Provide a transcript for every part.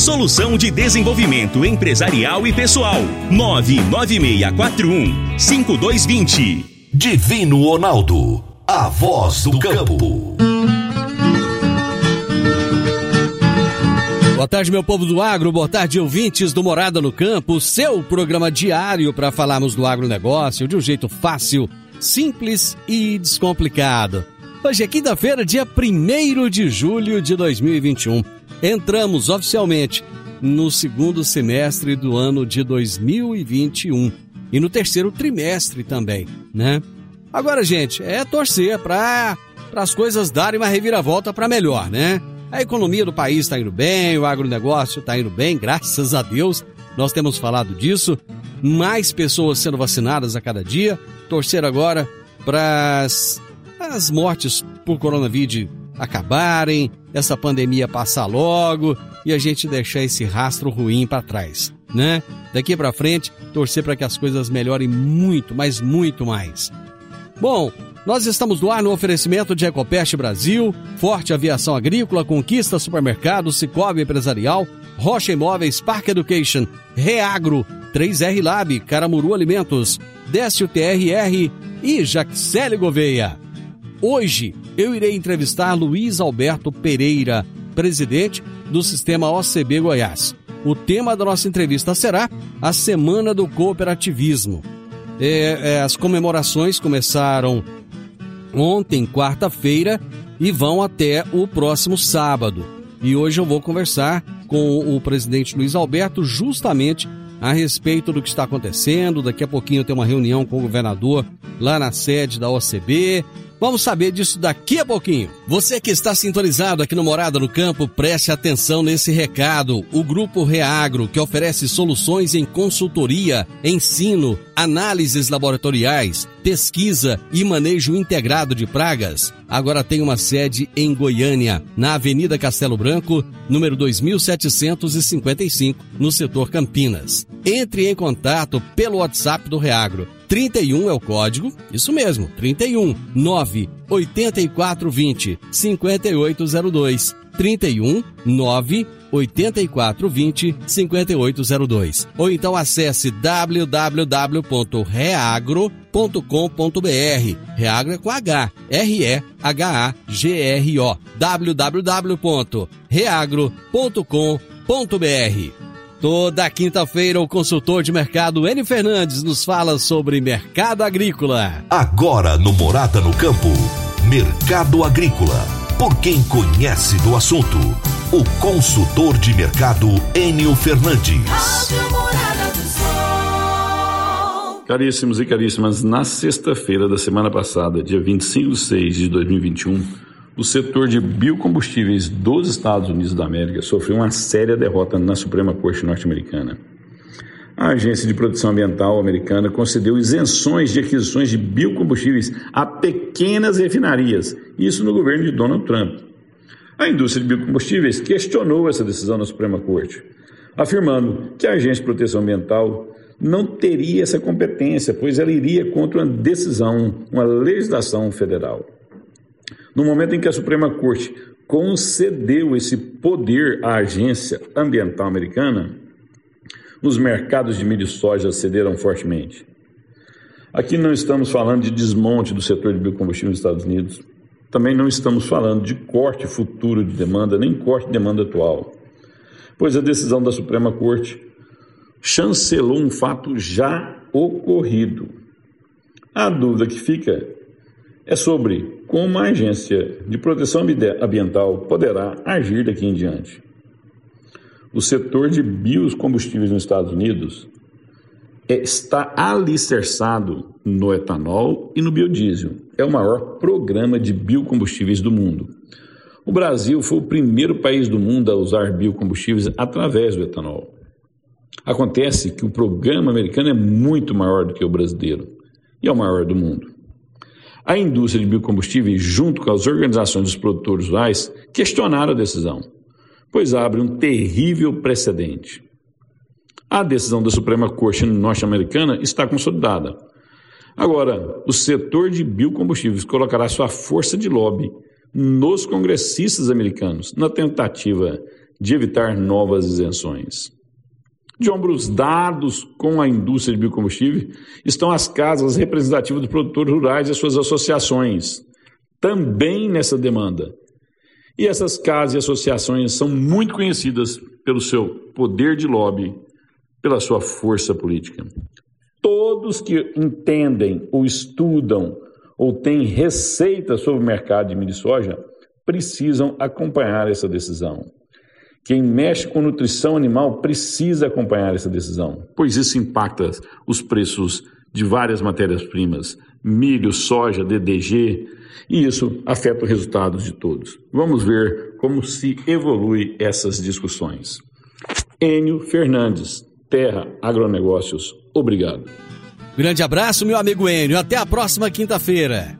solução de desenvolvimento empresarial e pessoal. 99641 5220. Divino Ronaldo, a voz do campo. Boa tarde, meu povo do agro, boa tarde, ouvintes do Morada no Campo, seu programa diário para falarmos do agronegócio de um jeito fácil, simples e descomplicado. Hoje é quinta-feira, dia 1 de julho de 2021. Entramos oficialmente no segundo semestre do ano de 2021 e no terceiro trimestre também, né? Agora, gente, é torcer para as coisas darem uma reviravolta para melhor, né? A economia do país está indo bem, o agronegócio está indo bem, graças a Deus. Nós temos falado disso. Mais pessoas sendo vacinadas a cada dia. Torcer agora para as mortes por coronavírus acabarem, essa pandemia passar logo e a gente deixar esse rastro ruim para trás, né? Daqui para frente, torcer para que as coisas melhorem muito, mas muito mais. Bom, nós estamos no ar no oferecimento de Ecopest Brasil, Forte Aviação Agrícola, Conquista Supermercado, Cicobi Empresarial, Rocha Imóveis, Park Education, Reagro, 3R Lab, Caramuru Alimentos, Décio TRR e Jaxele Gouveia. Hoje eu irei entrevistar Luiz Alberto Pereira, presidente do Sistema OCB Goiás. O tema da nossa entrevista será a Semana do Cooperativismo. É, é, as comemorações começaram ontem, quarta-feira, e vão até o próximo sábado. E hoje eu vou conversar com o presidente Luiz Alberto justamente a respeito do que está acontecendo. Daqui a pouquinho eu tenho uma reunião com o governador lá na sede da OCB. Vamos saber disso daqui a pouquinho. Você que está sintonizado aqui no Morada no Campo, preste atenção nesse recado. O Grupo Reagro, que oferece soluções em consultoria, ensino, análises laboratoriais, pesquisa e manejo integrado de pragas, agora tem uma sede em Goiânia, na Avenida Castelo Branco, número 2755, no setor Campinas. Entre em contato pelo WhatsApp do Reagro 31 é o código, isso mesmo, 31 9 8420 5802. 31 9 8420 5802. Ou então acesse www.reagro.com.br. Reagro é com H, R E H A G R O. www.reagro.com.br. Toda quinta-feira, o consultor de mercado N Fernandes nos fala sobre mercado agrícola. Agora no Morada no Campo, Mercado Agrícola. Por quem conhece do assunto, o consultor de mercado Enio Fernandes. Caríssimos e caríssimas, na sexta-feira da semana passada, dia 25 de 6 de 2021, o setor de biocombustíveis dos Estados Unidos da América sofreu uma séria derrota na Suprema Corte norte-americana. A Agência de Proteção Ambiental americana concedeu isenções de aquisições de biocombustíveis a pequenas refinarias, isso no governo de Donald Trump. A indústria de biocombustíveis questionou essa decisão na Suprema Corte, afirmando que a Agência de Proteção Ambiental não teria essa competência, pois ela iria contra uma decisão, uma legislação federal. No momento em que a Suprema Corte concedeu esse poder à Agência Ambiental Americana, os mercados de milho e soja cederam fortemente. Aqui não estamos falando de desmonte do setor de biocombustível nos Estados Unidos. Também não estamos falando de corte futuro de demanda, nem corte de demanda atual. Pois a decisão da Suprema Corte chancelou um fato já ocorrido. A dúvida que fica é sobre como a Agência de Proteção Ambiental poderá agir daqui em diante. O setor de biocombustíveis nos Estados Unidos está alicerçado no etanol e no biodiesel. É o maior programa de biocombustíveis do mundo. O Brasil foi o primeiro país do mundo a usar biocombustíveis através do etanol. Acontece que o programa americano é muito maior do que o brasileiro e é o maior do mundo. A indústria de biocombustíveis, junto com as organizações dos produtores rurais, questionaram a decisão, pois abre um terrível precedente. A decisão da Suprema Corte norte-americana está consolidada. Agora, o setor de biocombustíveis colocará sua força de lobby nos congressistas americanos na tentativa de evitar novas isenções. De ombros dados com a indústria de biocombustível estão as casas representativas dos produtores rurais e as suas associações, também nessa demanda. E essas casas e associações são muito conhecidas pelo seu poder de lobby, pela sua força política. Todos que entendem ou estudam ou têm receita sobre o mercado de milho e soja precisam acompanhar essa decisão. Quem mexe com nutrição animal precisa acompanhar essa decisão, pois isso impacta os preços de várias matérias-primas, milho, soja, DDG, e isso afeta os resultados de todos. Vamos ver como se evolui essas discussões. Enio Fernandes, Terra Agronegócios, obrigado. Grande abraço, meu amigo Enio. Até a próxima quinta-feira.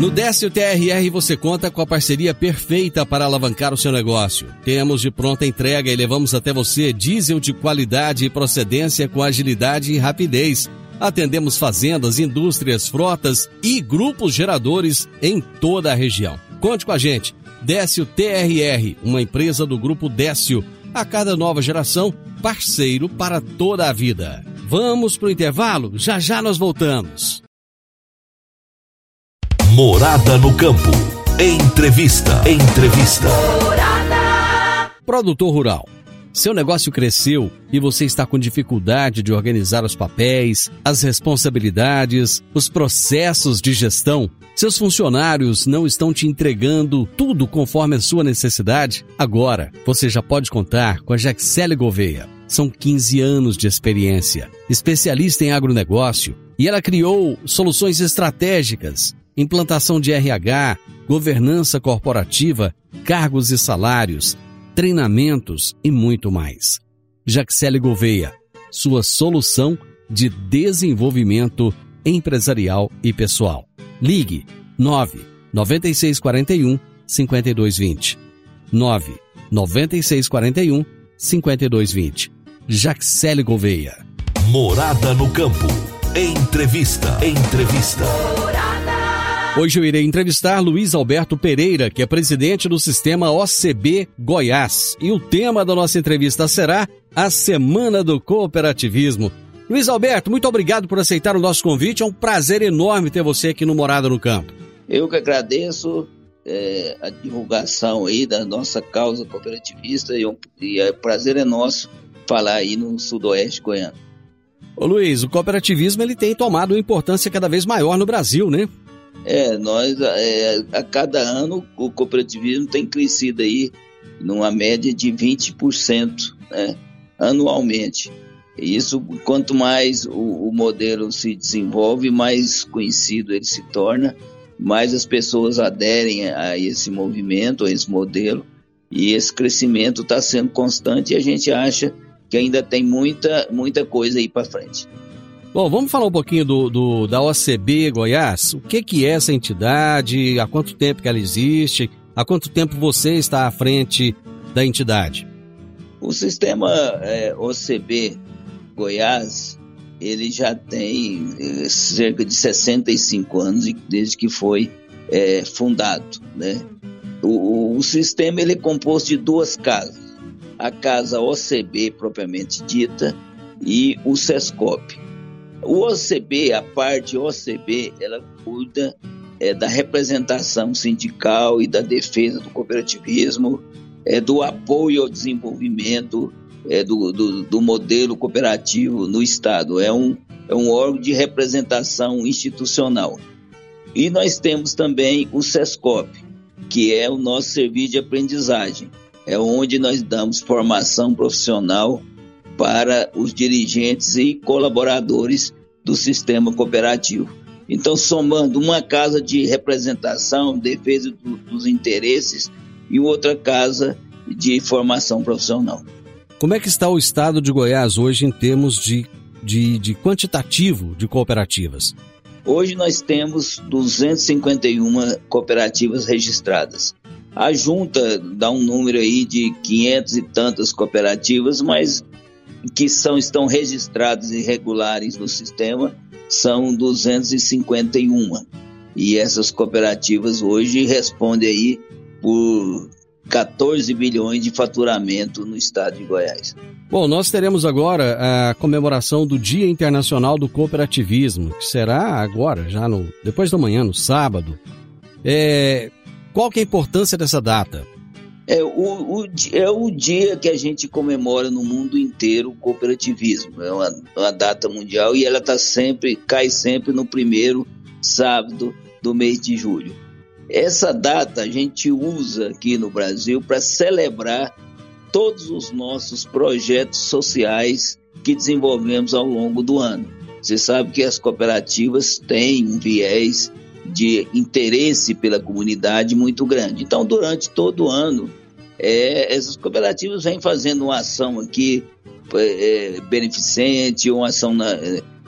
No Décio TRR você conta com a parceria perfeita para alavancar o seu negócio. Temos de pronta entrega e levamos até você diesel de qualidade e procedência com agilidade e rapidez. Atendemos fazendas, indústrias, frotas e grupos geradores em toda a região. Conte com a gente. Décio TRR, uma empresa do grupo Décio. A cada nova geração, parceiro para toda a vida. Vamos pro intervalo? Já já nós voltamos. Morada no campo. Entrevista. Entrevista. Morada. Produtor rural. Seu negócio cresceu e você está com dificuldade de organizar os papéis, as responsabilidades, os processos de gestão? Seus funcionários não estão te entregando tudo conforme a sua necessidade? Agora, você já pode contar com a Jaxele Gouveia. São 15 anos de experiência, especialista em agronegócio, e ela criou soluções estratégicas implantação de RH, governança corporativa, cargos e salários, treinamentos e muito mais. Jaxele Gouveia, sua solução de desenvolvimento empresarial e pessoal. Ligue 9 9641 5220. 9 9641 5220. Jaxele Gouveia. Morada no campo. Entrevista. Entrevista. Hoje eu irei entrevistar Luiz Alberto Pereira, que é presidente do sistema OCB Goiás. E o tema da nossa entrevista será a Semana do Cooperativismo. Luiz Alberto, muito obrigado por aceitar o nosso convite. É um prazer enorme ter você aqui no Morada no Campo. Eu que agradeço é, a divulgação aí da nossa causa cooperativista e, um, e é prazer é nosso falar aí no sudoeste goiano. Ô Luiz, o cooperativismo ele tem tomado uma importância cada vez maior no Brasil, né? É, nós é, a cada ano o cooperativismo tem crescido aí numa média de 20% né, anualmente. Isso, quanto mais o, o, modelo se desenvolve, mais conhecido ele se torna, mais as pessoas aderem a esse movimento, a esse modelo, e esse crescimento está sendo constante e a gente acha que ainda tem muita, muita coisa aí para frente. Bom, vamos falar um pouquinho do, do, da OCB Goiás. O que, que é essa entidade? Há quanto tempo que ela existe? Há quanto tempo você está à frente da entidade? O sistema é, OCB Goiás, ele já tem é, cerca de 65 anos desde que foi é, fundado, né? O, o sistema ele é composto de duas casas. A casa OCB propriamente dita e o SESCOP. O OCB, a parte OCB, ela cuida é, da representação sindical e da defesa do cooperativismo, é, do apoio ao desenvolvimento é, do, do, do, modelo cooperativo no Estado. É um, é um órgão de representação institucional. E nós temos também o SESCOP, que é o nosso serviço de aprendizagem. É onde nós damos formação profissional para os dirigentes e colaboradores do sistema cooperativo. Então, somando uma casa de representação, defesa do, dos interesses e outra casa de formação profissional. Como é que está o estado de Goiás hoje em termos de, de, de quantitativo de cooperativas? Hoje nós temos 251 cooperativas registradas. A junta dá um número aí de 500 e tantas cooperativas, mas que são, estão registradas e regulares no sistema são 251. E essas cooperativas hoje respondem aí por 14 bilhões de faturamento no estado de Goiás. Bom, nós teremos agora a comemoração do Dia Internacional do Cooperativismo, que será agora, já no depois da manhã, no sábado. É, qual que é a importância dessa data? É o, o, é o dia que a gente comemora no mundo inteiro o cooperativismo. É uma, uma data mundial e ela está sempre, cai sempre no primeiro sábado do mês de julho. Essa data a gente usa aqui no Brasil para celebrar todos os nossos projetos sociais que desenvolvemos ao longo do ano. Você sabe que as cooperativas têm um viés de interesse pela comunidade muito grande. Então, durante todo o ano, é, essas cooperativas vêm fazendo uma ação aqui é, é beneficente, uma ação na,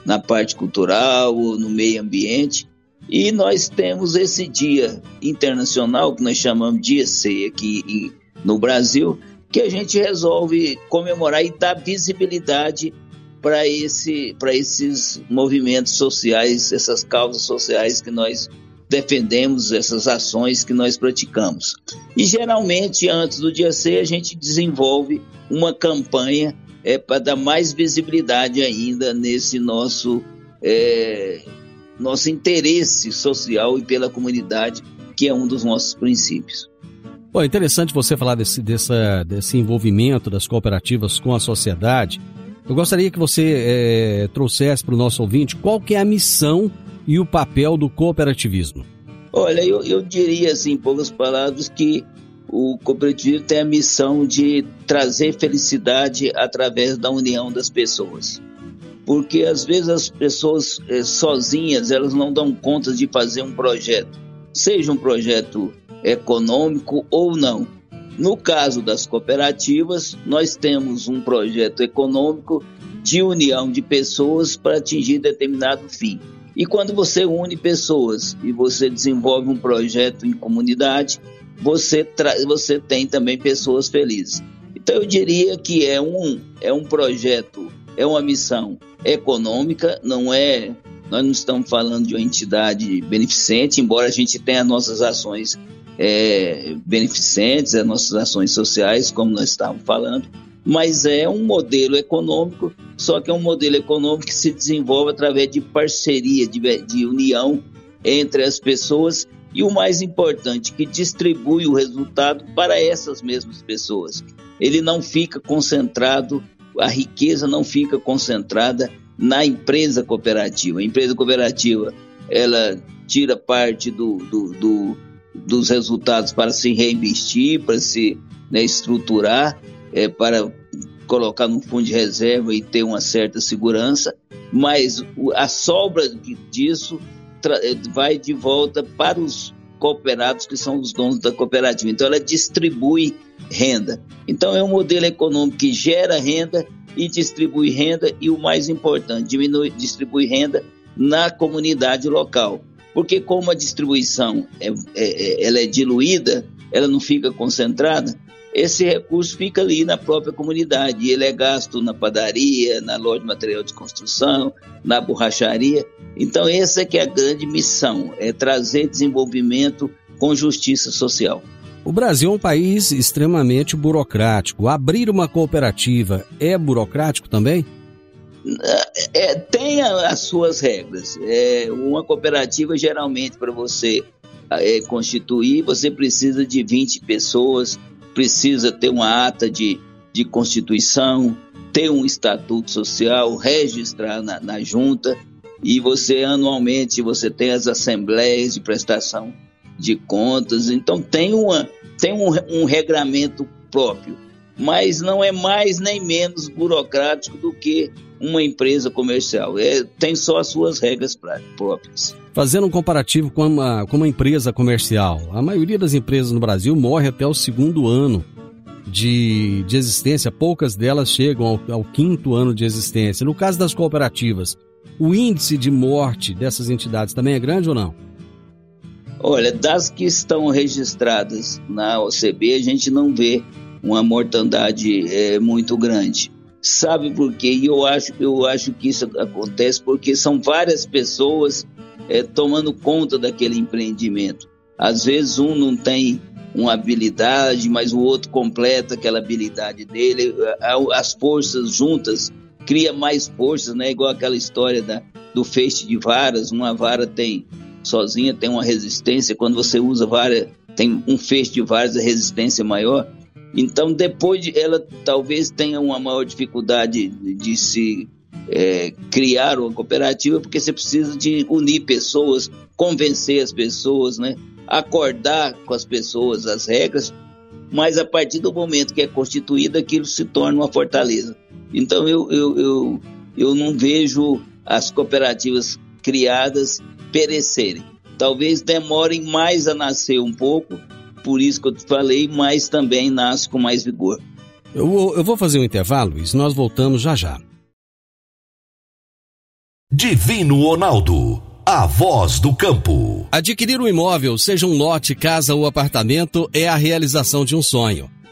na parte cultural, no meio ambiente, e nós temos esse dia internacional, que nós chamamos de EC aqui no Brasil, que a gente resolve comemorar e dar visibilidade para esse, esses movimentos sociais, essas causas sociais que nós defendemos essas ações que nós praticamos. E geralmente, antes do dia C, a gente desenvolve uma campanha é, para dar mais visibilidade ainda nesse nosso, é, nosso interesse social e pela comunidade, que é um dos nossos princípios. Bom, é interessante você falar desse, dessa, desse envolvimento das cooperativas com a sociedade. Eu gostaria que você é, trouxesse para o nosso ouvinte qual que é a missão e o papel do cooperativismo? Olha, eu, eu diria assim, em poucas palavras, que o cooperativismo tem a missão de trazer felicidade através da união das pessoas. Porque às vezes as pessoas eh, sozinhas, elas não dão conta de fazer um projeto, seja um projeto econômico ou não. No caso das cooperativas, nós temos um projeto econômico de união de pessoas para atingir determinado fim. E quando você une pessoas e você desenvolve um projeto em comunidade, você, você tem também pessoas felizes. Então eu diria que é um, é um projeto, é uma missão econômica, não é. Nós não estamos falando de uma entidade beneficente, embora a gente tenha nossas ações é, beneficentes, as nossas ações sociais, como nós estávamos falando, mas é um modelo econômico, só que é um modelo econômico que se desenvolve através de parceria, de, de união entre as pessoas e o mais importante, que distribui o resultado para essas mesmas pessoas. Ele não fica concentrado, a riqueza não fica concentrada na empresa cooperativa. A empresa cooperativa ela tira parte do, do, do dos resultados para se reinvestir, para se né, estruturar, é, para colocar no fundo de reserva e ter uma certa segurança, mas a sobra disso é, vai de volta para os cooperados que são os donos da cooperativa. Então ela distribui renda. Então é um modelo econômico que gera renda e distribui renda e o mais importante, diminui, distribui renda na comunidade local. Porque como a distribuição é, é, é, ela é diluída, ela não fica concentrada, esse recurso fica ali na própria comunidade. Ele é gasto na padaria, na loja de material de construção, na borracharia. Então essa é que é a grande missão, é trazer desenvolvimento com justiça social. O Brasil é um país extremamente burocrático. Abrir uma cooperativa é burocrático também? É, tem as suas regras. É, uma cooperativa, geralmente, para você é, constituir, você precisa de 20 pessoas, precisa ter uma ata de, de constituição, ter um estatuto social, registrar na, na junta, e você anualmente você tem as assembleias de prestação de contas, então tem, uma, tem um, um regramento próprio, mas não é mais nem menos burocrático do que uma empresa comercial. É, tem só as suas regras próprias. Fazendo um comparativo com uma, com uma empresa comercial, a maioria das empresas no Brasil morre até o segundo ano de, de existência, poucas delas chegam ao, ao quinto ano de existência. No caso das cooperativas, o índice de morte dessas entidades também é grande ou não? Olha, das que estão registradas na OCB, a gente não vê uma mortandade é, muito grande. Sabe por quê? E eu acho, eu acho que isso acontece porque são várias pessoas é, tomando conta daquele empreendimento. Às vezes um não tem uma habilidade, mas o outro completa aquela habilidade dele. As forças juntas cria mais forças, né? Igual aquela história da, do feixe de varas. Uma vara tem sozinha tem uma resistência. Quando você usa vara, tem um feixe de varas, a resistência maior. Então, depois de, ela talvez tenha uma maior dificuldade de, de se é, criar uma cooperativa, porque você precisa de unir pessoas, convencer as pessoas, né? acordar com as pessoas as regras, mas a partir do momento que é constituída, aquilo se torna uma fortaleza. Então, eu, eu, eu, eu não vejo as cooperativas criadas perecerem. Talvez demorem mais a nascer um pouco, por isso que eu te falei, mas também nasce com mais vigor. Eu, eu vou fazer um intervalo, Luiz, nós voltamos já já. Divino Ronaldo, a voz do campo. Adquirir um imóvel, seja um lote, casa ou apartamento, é a realização de um sonho.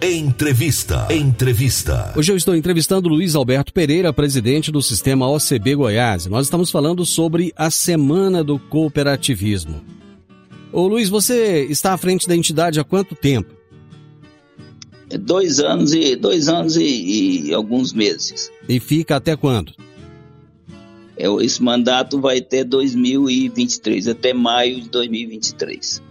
Entrevista. Entrevista. Hoje eu estou entrevistando Luiz Alberto Pereira, presidente do Sistema OCB Goiás. Nós estamos falando sobre a Semana do Cooperativismo. Ô Luiz, você está à frente da entidade há quanto tempo? É dois anos e dois anos e, e alguns meses. E fica até quando? É, esse mandato vai até 2023, até maio de 2023.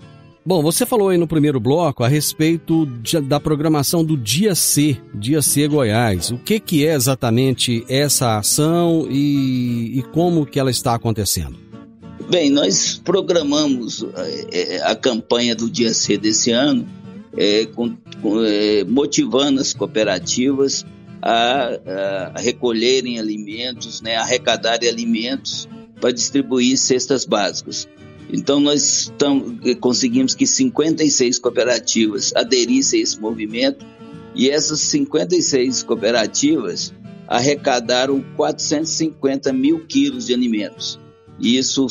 Bom, você falou aí no primeiro bloco a respeito de, da programação do Dia C, Dia C Goiás. O que, que é exatamente essa ação e, e como que ela está acontecendo? Bem, nós programamos é, a campanha do Dia C desse ano, é, com, é, motivando as cooperativas a, a, recolherem alimentos, né, arrecadarem alimentos para distribuir cestas básicas. Então, nós tam, conseguimos que 56 cooperativas aderissem a esse movimento e essas 56 cooperativas arrecadaram 450 mil quilos de alimentos. Isso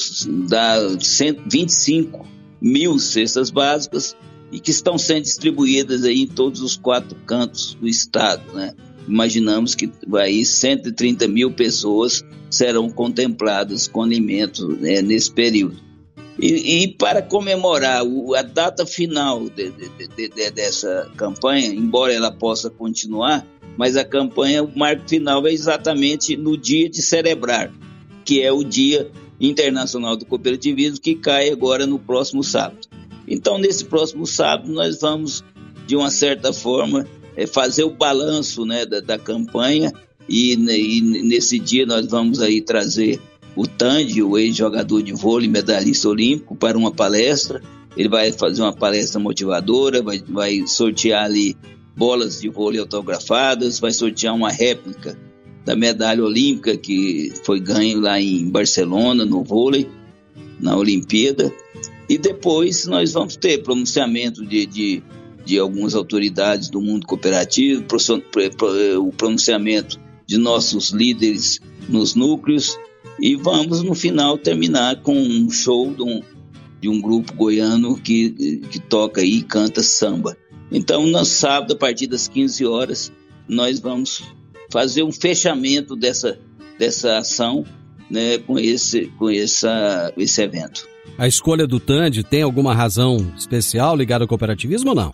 dá 125 mil cestas básicas e que estão sendo distribuídas aí em todos os quatro cantos do estado, né? Imaginamos que aí 130 mil pessoas serão contempladas com alimentos né, nesse período. E, e, para comemorar o, a data final de, de, de, dessa campanha, embora ela possa continuar, mas a campanha, o marco final é exatamente no dia de celebrar, que é o Dia Internacional do Cooperativismo, que cai agora no próximo sábado. Então, nesse próximo sábado, nós vamos, de uma certa forma, é, fazer o balanço né, da, da campanha e, e nesse dia nós vamos aí trazer o Tandy, o ex-jogador de vôlei, medalhista olímpico, para uma palestra. Ele vai fazer uma palestra motivadora, vai, vai sortear ali bolas de vôlei autografadas, vai sortear uma réplica da medalha olímpica que foi ganho lá em Barcelona, no vôlei, na Olimpíada. E depois nós vamos ter pronunciamento de, de, de algumas autoridades do mundo cooperativo, o pronunciamento de nossos líderes nos núcleos e vamos no final terminar com um show de um, de um grupo goiano que, que toca e canta samba. Então, no sábado, a partir das 15 horas, nós vamos fazer um fechamento dessa, dessa ação né, com, esse, com essa, esse evento. A escolha do Tandy tem alguma razão especial ligada ao cooperativismo ou não?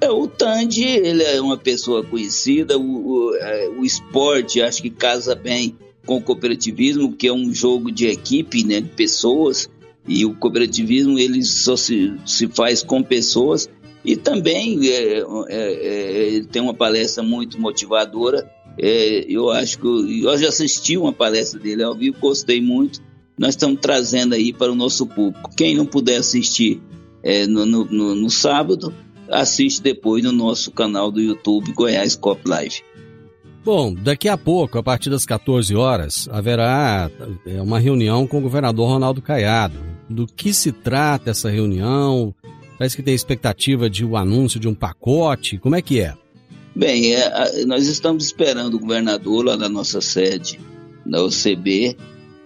É, o Tandy, ele é uma pessoa conhecida, o, o, é, o esporte acho que casa bem com o cooperativismo, que é um jogo de equipe, né, de pessoas, e o cooperativismo ele só se, se faz com pessoas, e também é, é, é, tem uma palestra muito motivadora, é, eu acho que eu, eu já assisti uma palestra dele ao vivo, gostei muito, nós estamos trazendo aí para o nosso público. Quem não puder assistir é, no, no, no, no, sábado, assiste depois no nosso canal do YouTube Goiás Cop Live. Bom, daqui a pouco, a partir das 14 horas, haverá é, uma reunião com o governador Ronaldo Caiado. Do que se trata essa reunião? Parece que tem expectativa de o um anúncio de um pacote. Como é que é? Bem, é, nós estamos esperando o governador lá na nossa sede, na OCB,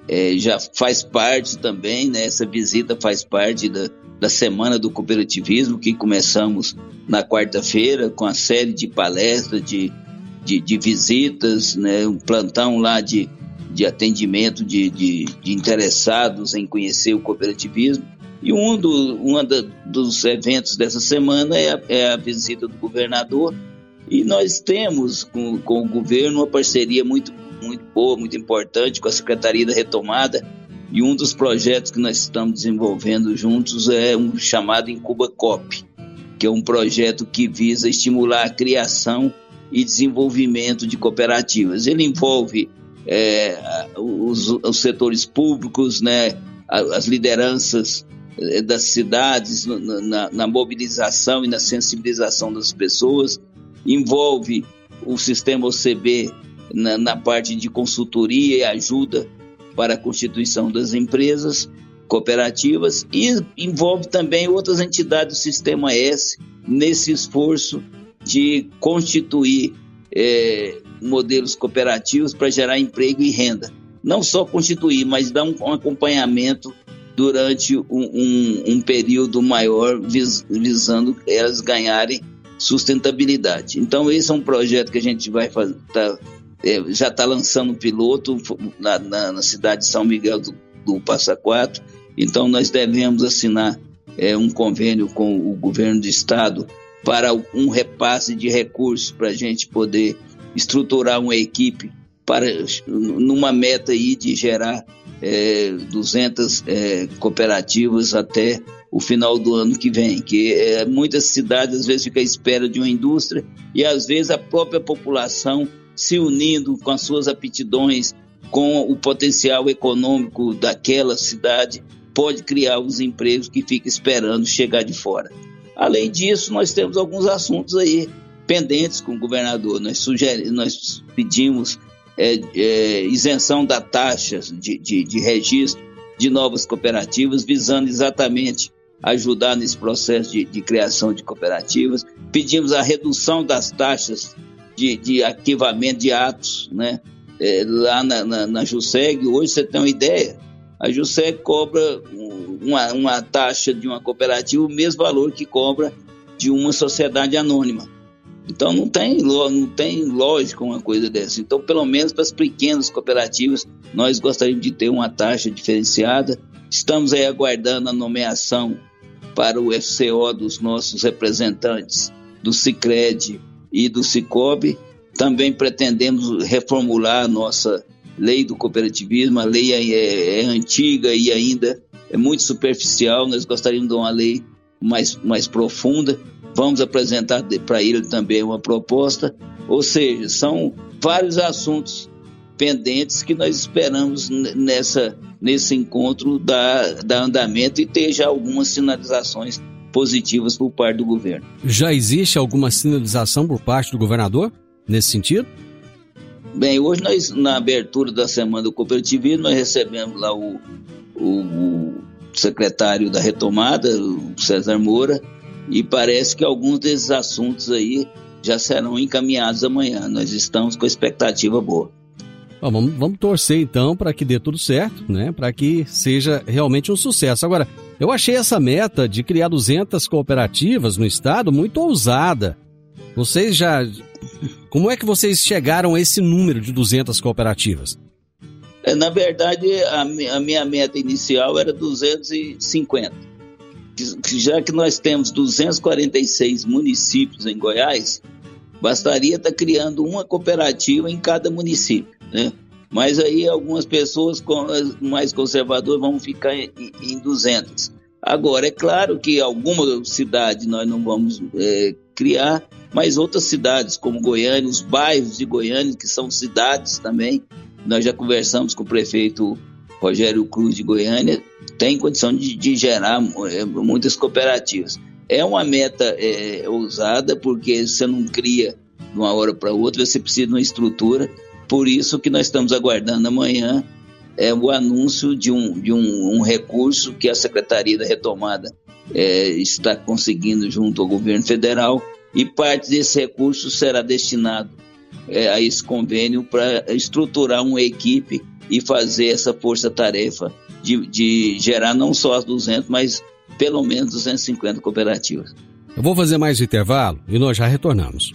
é, já faz parte também, né, essa visita faz parte da, da Semana do Cooperativismo, que começamos na quarta-feira com a série de palestras, de, de, de, visitas, né, um plantão lá de, de atendimento de, de, de interessados em conhecer o cooperativismo. E um, do, um dos eventos dessa semana é a, é a visita do governador. E nós temos com, com o governo uma parceria muito muito boa, muito importante com a Secretaria da Retomada. E um dos projetos que nós estamos desenvolvendo juntos é um chamado Incuba Cop, que é um projeto que visa estimular a criação e desenvolvimento de cooperativas. Ele envolve é, os, os, setores públicos, né, as lideranças é, das cidades na, na, mobilização e na sensibilização das pessoas, envolve o sistema OCB na, na parte de consultoria e ajuda para a constituição das empresas cooperativas e envolve também outras entidades do Sistema S nesse esforço de constituir é, modelos cooperativos para gerar emprego e renda. Não só constituir, mas dar um, acompanhamento durante um, um, um período maior, vis, visando elas ganharem sustentabilidade. Então, esse é um projeto que a gente vai estar tá é, já está lançando piloto na, na, na, cidade de São Miguel do, do Passa Quatro. Então, nós devemos assinar é, um convênio com o governo do estado para um repasse de recursos para a gente poder estruturar uma equipe para numa meta aí de gerar é, 200 é, cooperativas até o final do ano que vem, que é, muitas cidades às vezes ficam à espera de uma indústria e às vezes a própria população se unindo com as suas aptidões, com o potencial econômico daquela cidade, pode criar os empregos que fica esperando chegar de fora. Além disso, nós temos alguns assuntos aí pendentes com o governador. Nós, sugerimos, nós pedimos é, é, isenção da taxas de, de, de registro de novas cooperativas, visando exatamente ajudar nesse processo de, de, criação de cooperativas. Pedimos a redução das taxas de, de ativamento de atos, né? É, lá na, na, na JUSEG, hoje você tem uma ideia, a JUSEG cobra uma, uma taxa de uma cooperativa o mesmo valor que cobra de uma sociedade anônima. Então não tem, não tem lógica uma coisa dessa. Então, pelo menos para as pequenas cooperativas, nós gostaríamos de ter uma taxa diferenciada. Estamos aí aguardando a nomeação para o FCO dos nossos representantes do Cicred e do Cicobi. Também pretendemos reformular a nossa lei do cooperativismo. A lei é, é antiga e ainda é muito superficial. Nós gostaríamos de uma lei mais, mais profunda. Vamos apresentar para ele também uma proposta. Ou seja, são vários assuntos pendentes que nós esperamos nessa, nesse encontro dar, dar andamento e ter já algumas sinalizações positivas por parte do governo. Já existe alguma sinalização por parte do governador nesse sentido? Bem, hoje nós, na abertura da Semana do Cooperativismo, nós recebemos lá o, o, o secretário da retomada, o César Moura, e parece que alguns desses assuntos aí já serão encaminhados amanhã. Nós estamos com expectativa boa. Bom, vamos, vamos torcer então para que dê tudo certo, né? Para que seja realmente um sucesso. Agora, eu achei essa meta de criar 200 cooperativas no estado muito ousada. Vocês já. Como é que vocês chegaram a esse número de 200 cooperativas? É, na verdade, a, a minha meta inicial era 250. Já que nós temos 246 municípios em Goiás, bastaria estar criando uma cooperativa em cada município, né? Mas aí algumas pessoas mais conservadoras vão ficar em 200. Agora, é claro que alguma cidade nós não vamos é, criar, mas outras cidades, como Goiânia, os bairros de Goiânia, que são cidades também, nós já conversamos com o prefeito Rogério Cruz de Goiânia, tem condição de, de gerar é, muitas cooperativas. É uma meta é, ousada, porque você não cria de uma hora para outra, você precisa de uma estrutura, por isso que nós estamos aguardando amanhã é o anúncio de um, de um, um recurso que a Secretaria da Retomada é, está conseguindo junto ao governo federal e parte desse recurso será destinado é, a esse convênio para estruturar uma equipe e fazer essa força-tarefa de, de gerar não só as 200, mas pelo menos 250 cooperativas. Eu vou fazer mais intervalo e nós já retornamos.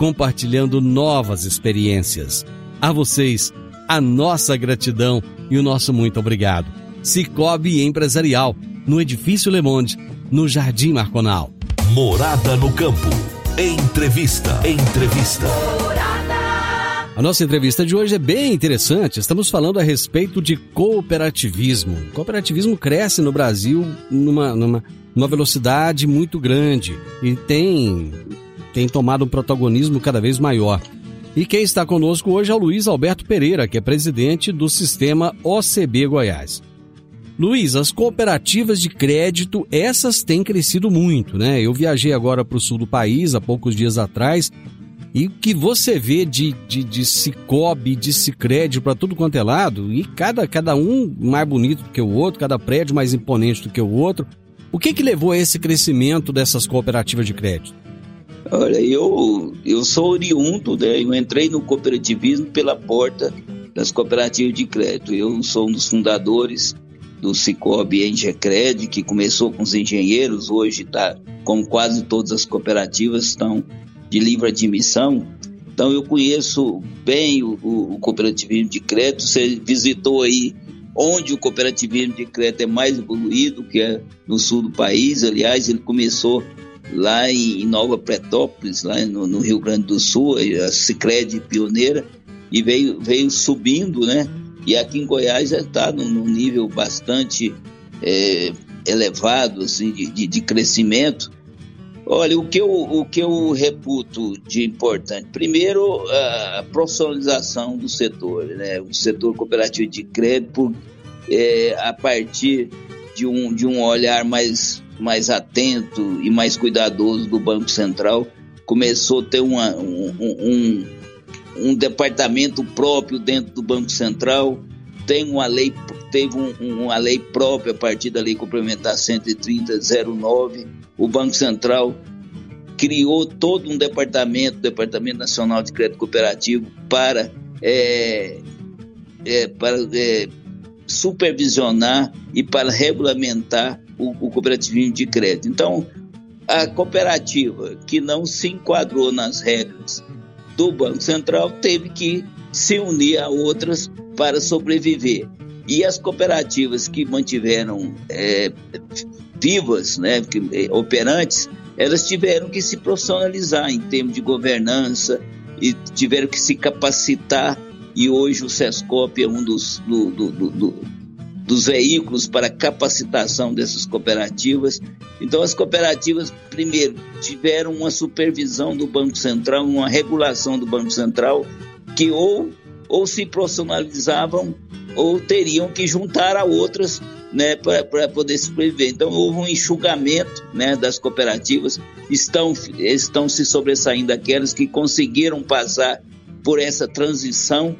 compartilhando novas experiências. A vocês, a nossa gratidão e o nosso muito obrigado. Cicobi Empresarial, no Edifício Le Monde, no Jardim Marconal. Morada no Campo. Entrevista. Entrevista. A nossa entrevista de hoje é bem interessante. Estamos falando a respeito de cooperativismo. O cooperativismo cresce no Brasil numa, numa, numa velocidade muito grande e tem, tem tomado um protagonismo cada vez maior. E quem está conosco hoje é o Luiz Alberto Pereira, que é presidente do sistema OCB Goiás. Luiz, as cooperativas de crédito, essas têm crescido muito, né? Eu viajei agora para o sul do país há poucos dias atrás e o que você vê de, de, de Cicobi, de Cicred para tudo quanto é lado, e cada, cada um mais bonito do que o outro, cada prédio mais imponente do que o outro. O que, que levou a esse crescimento dessas cooperativas de crédito? Olha, eu, eu sou oriundo, né? Eu entrei no cooperativismo pela porta das cooperativas de crédito. Eu sou um dos fundadores do Cicobi Engecred, que começou com os engenheiros, hoje está, como quase todas as cooperativas, estão de livre admissão. Então eu conheço bem o, o, o cooperativismo de crédito. Você visitou aí onde o cooperativismo de crédito é mais evoluído, que é no sul do país. Aliás, ele começou lá em Nova Pretópolis, lá no, no Rio Grande do Sul, a Cicred pioneira, e veio, veio subindo, né? E aqui em Goiás já está num, num, nível bastante é, elevado assim, de, de, de, crescimento. Olha, o que, eu, o que eu reputo de importante, primeiro, a profissionalização do setor, né? o setor cooperativo de crédito, é, a partir de um, de um olhar mais mais atento e mais cuidadoso do Banco Central, começou a ter uma, um, um, um, departamento próprio dentro do Banco Central, tem uma lei, teve um, uma lei própria a partir da Lei Complementar 130.09, o Banco Central criou todo um departamento, o Departamento Nacional de Crédito Cooperativo, para, é, é, para é, supervisionar e para regulamentar o, o cooperativismo de crédito. Então, a cooperativa que não se enquadrou nas regras do Banco Central teve que se unir a outras para sobreviver. E as cooperativas que mantiveram é, vivas, né, é, operantes, elas tiveram que se profissionalizar em termos de governança e tiveram que se capacitar e hoje o SESCOP é um dos, do, do, do, dos veículos para capacitação dessas cooperativas. Então, as cooperativas, primeiro, tiveram uma supervisão do Banco Central, uma regulação do Banco Central, que ou, ou se profissionalizavam ou teriam que juntar a outras né, para poder sobreviver. Então houve um enxugamento né, das cooperativas, estão, estão se sobressaindo aquelas que conseguiram passar por essa transição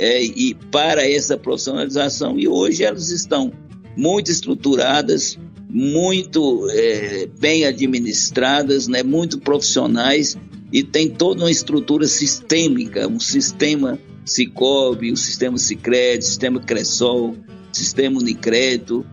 é, e para essa profissionalização e hoje elas estão muito estruturadas, muito é, bem administradas, né, muito profissionais e tem toda uma estrutura sistêmica, um sistema Cicobi, o sistema Sicredi, sistema Cressol, sistema Unicrédito,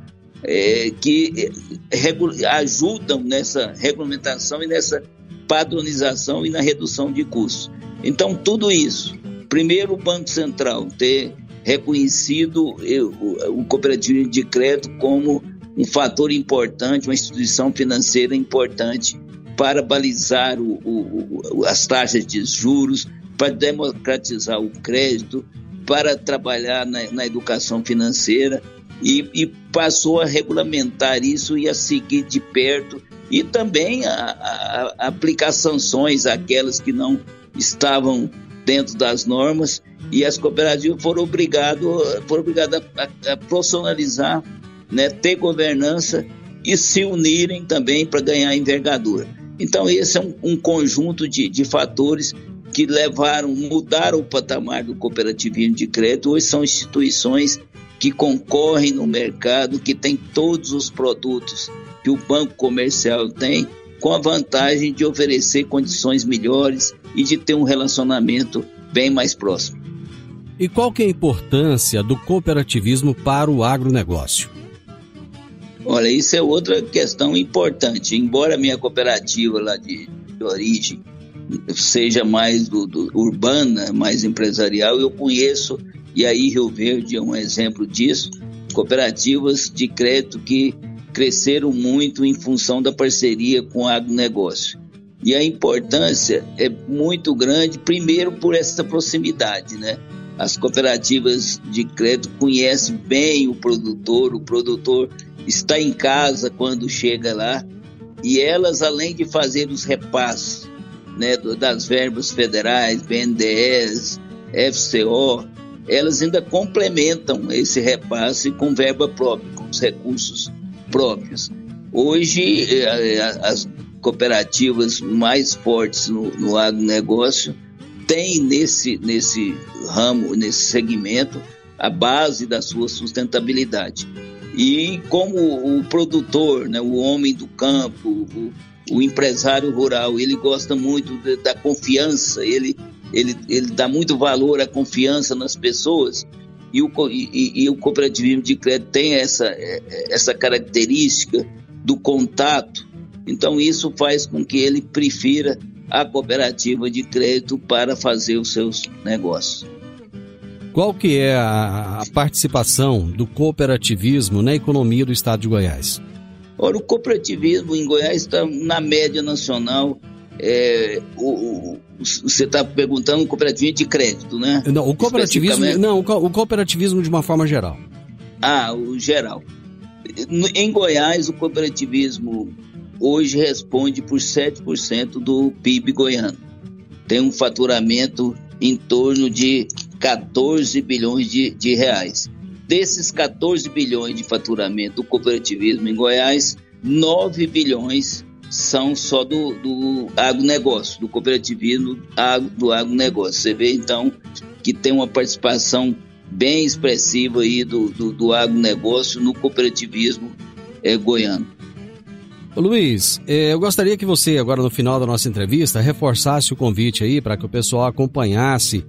é, que é, ajudam nessa regulamentação e nessa padronização e na redução de custos. Então, tudo isso. Primeiro, o Banco Central ter reconhecido o, o cooperativismo de crédito como um fator importante, uma instituição financeira importante para balizar o, o, as taxas de juros, para democratizar o crédito, para trabalhar na, na educação financeira e, e, passou a regulamentar isso e a seguir de perto. E também a, a, a aplicar sanções àquelas que não estavam dentro das normas e as cooperativas foram obrigadas foram obrigadas a, a profissionalizar, né, ter governança e se unirem também para ganhar envergadura. Então esse é um, um conjunto de, de fatores que levaram, mudaram o patamar do cooperativismo de crédito. Hoje são instituições que concorrem no mercado, que têm todos os produtos que o banco comercial tem, com a vantagem de oferecer condições melhores e de ter um relacionamento bem mais próximo. E qual que é a importância do cooperativismo para o agronegócio? Olha, isso é outra questão importante. Embora a minha cooperativa lá de, de origem seja mais do, do, urbana, mais empresarial, eu conheço, e aí Rio Verde é um exemplo disso, cooperativas de crédito que cresceram muito em função da parceria com o agronegócio. E a importância é muito grande, primeiro por essa proximidade, né? As cooperativas de crédito conhecem bem o produtor, o produtor está em casa quando chega lá, e elas, além de fazer os repasses né, das verbas federais, BNDES, FCO, elas ainda complementam esse repasse com verba própria, com os recursos próprios. Hoje, eh, as cooperativas mais fortes no, no agronegócio têm nesse, nesse ramo, nesse segmento, a base da sua sustentabilidade. E como o produtor, né, o homem do campo, o, o empresário rural, ele gosta muito de, da confiança, ele, ele, ele dá muito valor à confiança nas pessoas e o, e, e o cooperativismo de crédito tem essa, é, é, essa característica do contato, então isso faz com que ele prefira a cooperativa de crédito para fazer os seus negócios. Qual que é a, a participação do cooperativismo na economia do estado de Goiás? Ora, o cooperativismo em Goiás está na média nacional. É, o, o, você está perguntando cooperativismo de crédito, né? Não, o cooperativismo, não, o cooperativismo de uma forma geral. Ah, o geral. Em Goiás, o cooperativismo hoje responde por 7% do PIB goiano. Tem um faturamento em torno de 14 bilhões de, de reais. Desses 14 bilhões de faturamento do cooperativismo em Goiás, 9 bilhões são só do, do agronegócio, do cooperativismo do agronegócio. Você vê então que tem uma participação bem expressiva aí do, do, do agronegócio no cooperativismo é, goiano. Luiz, eh, eu gostaria que você, agora no final da nossa entrevista, reforçasse o convite aí para que o pessoal acompanhasse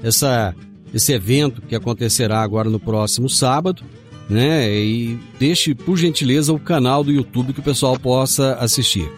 essa esse evento que acontecerá agora no próximo sábado, né? E deixe, por gentileza, o canal do YouTube que o pessoal possa assistir.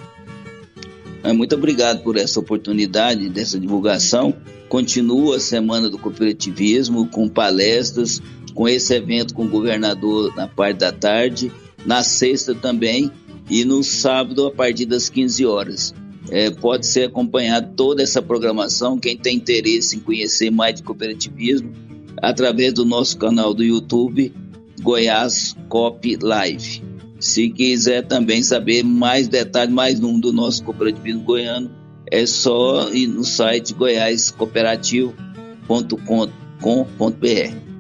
É, muito obrigado por essa oportunidade, dessa divulgação. Continua a Semana do Cooperativismo com palestras, com esse evento com o governador na parte da tarde, na sexta também e no sábado a partir das 15 horas. é, pode ser acompanhado toda essa programação. Quem tem interesse em conhecer mais de cooperativismo, através do nosso canal do YouTube, Goiás Cop Live. Se quiser também saber mais detalhes, mais um do nosso cooperativismo goiano, é só ir no site goiáscooperativo.com.br.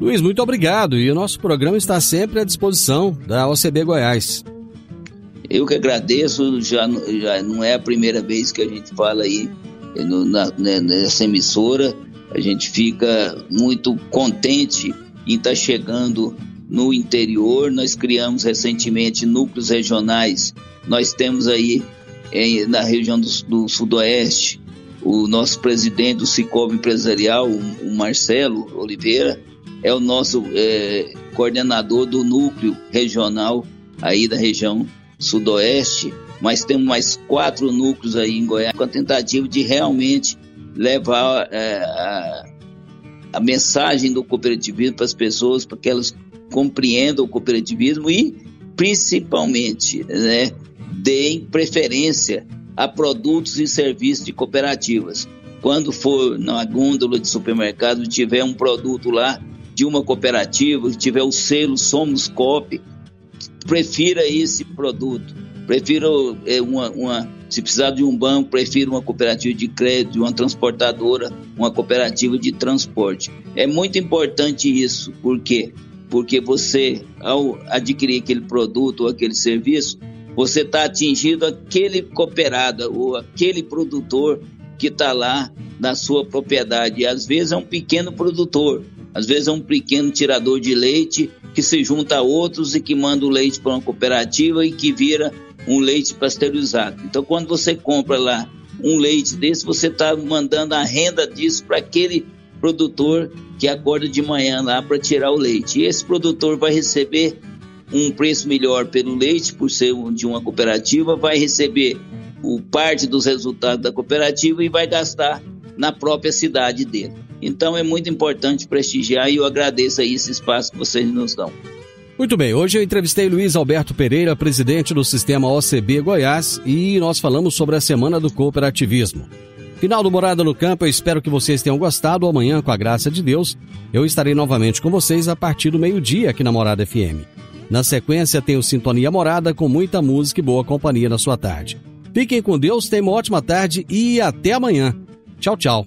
Luiz, muito obrigado. E o nosso programa está sempre à disposição da OCB Goiás. Eu que agradeço, já, já não é a primeira vez que a gente fala aí no, na, né, nessa emissora. A gente fica muito contente em estar tá chegando no interior. Nós criamos recentemente núcleos regionais. Nós temos aí em, na região do, do, Sudoeste o nosso presidente do Cicobi Empresarial, o, o Marcelo Oliveira, é o nosso é, coordenador do núcleo regional aí da região Sudoeste. Mas temos mais quatro núcleos aí em Goiás com a tentativa de realmente levar é, a, a mensagem do cooperativismo para as pessoas, para que elas compreendam o cooperativismo e, principalmente, né, deem preferência a produtos e serviços de cooperativas. Quando for na gôndola de supermercado tiver um produto lá de uma cooperativa, tiver o selo Somos Cop, prefira esse produto. Prefira é, uma, uma, se precisar de um banco, prefira uma cooperativa de crédito, uma transportadora, uma cooperativa de transporte. É muito importante isso, por quê? Porque você, ao adquirir aquele produto ou aquele serviço, você está atingindo aquele cooperado ou aquele produtor que está lá na sua propriedade. E às vezes é um pequeno produtor, às vezes é um pequeno tirador de leite que se junta a outros e que manda o leite para uma cooperativa e que vira um leite pasteurizado. Então, quando você compra lá um leite desse, você está mandando a renda disso para aquele produtor que acorda de manhã lá para tirar o leite. E esse produtor vai receber um preço melhor pelo leite, por ser de uma cooperativa, vai receber o parte dos resultados da cooperativa e vai gastar na própria cidade dele. Então é muito importante prestigiar e eu agradeço aí esse espaço que vocês nos dão. Muito bem, hoje eu entrevistei Luiz Alberto Pereira, presidente do sistema OCB Goiás, e nós falamos sobre a Semana do Cooperativismo. Final do Morada no Campo, eu espero que vocês tenham gostado. Amanhã, com a graça de Deus, eu estarei novamente com vocês a partir do meio-dia aqui na Morada FM. Na sequência, tem o Sintonia Morada com muita música e boa companhia na sua tarde. Fiquem com Deus, tenham uma ótima tarde e até amanhã. Tchau, tchau.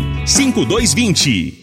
5220.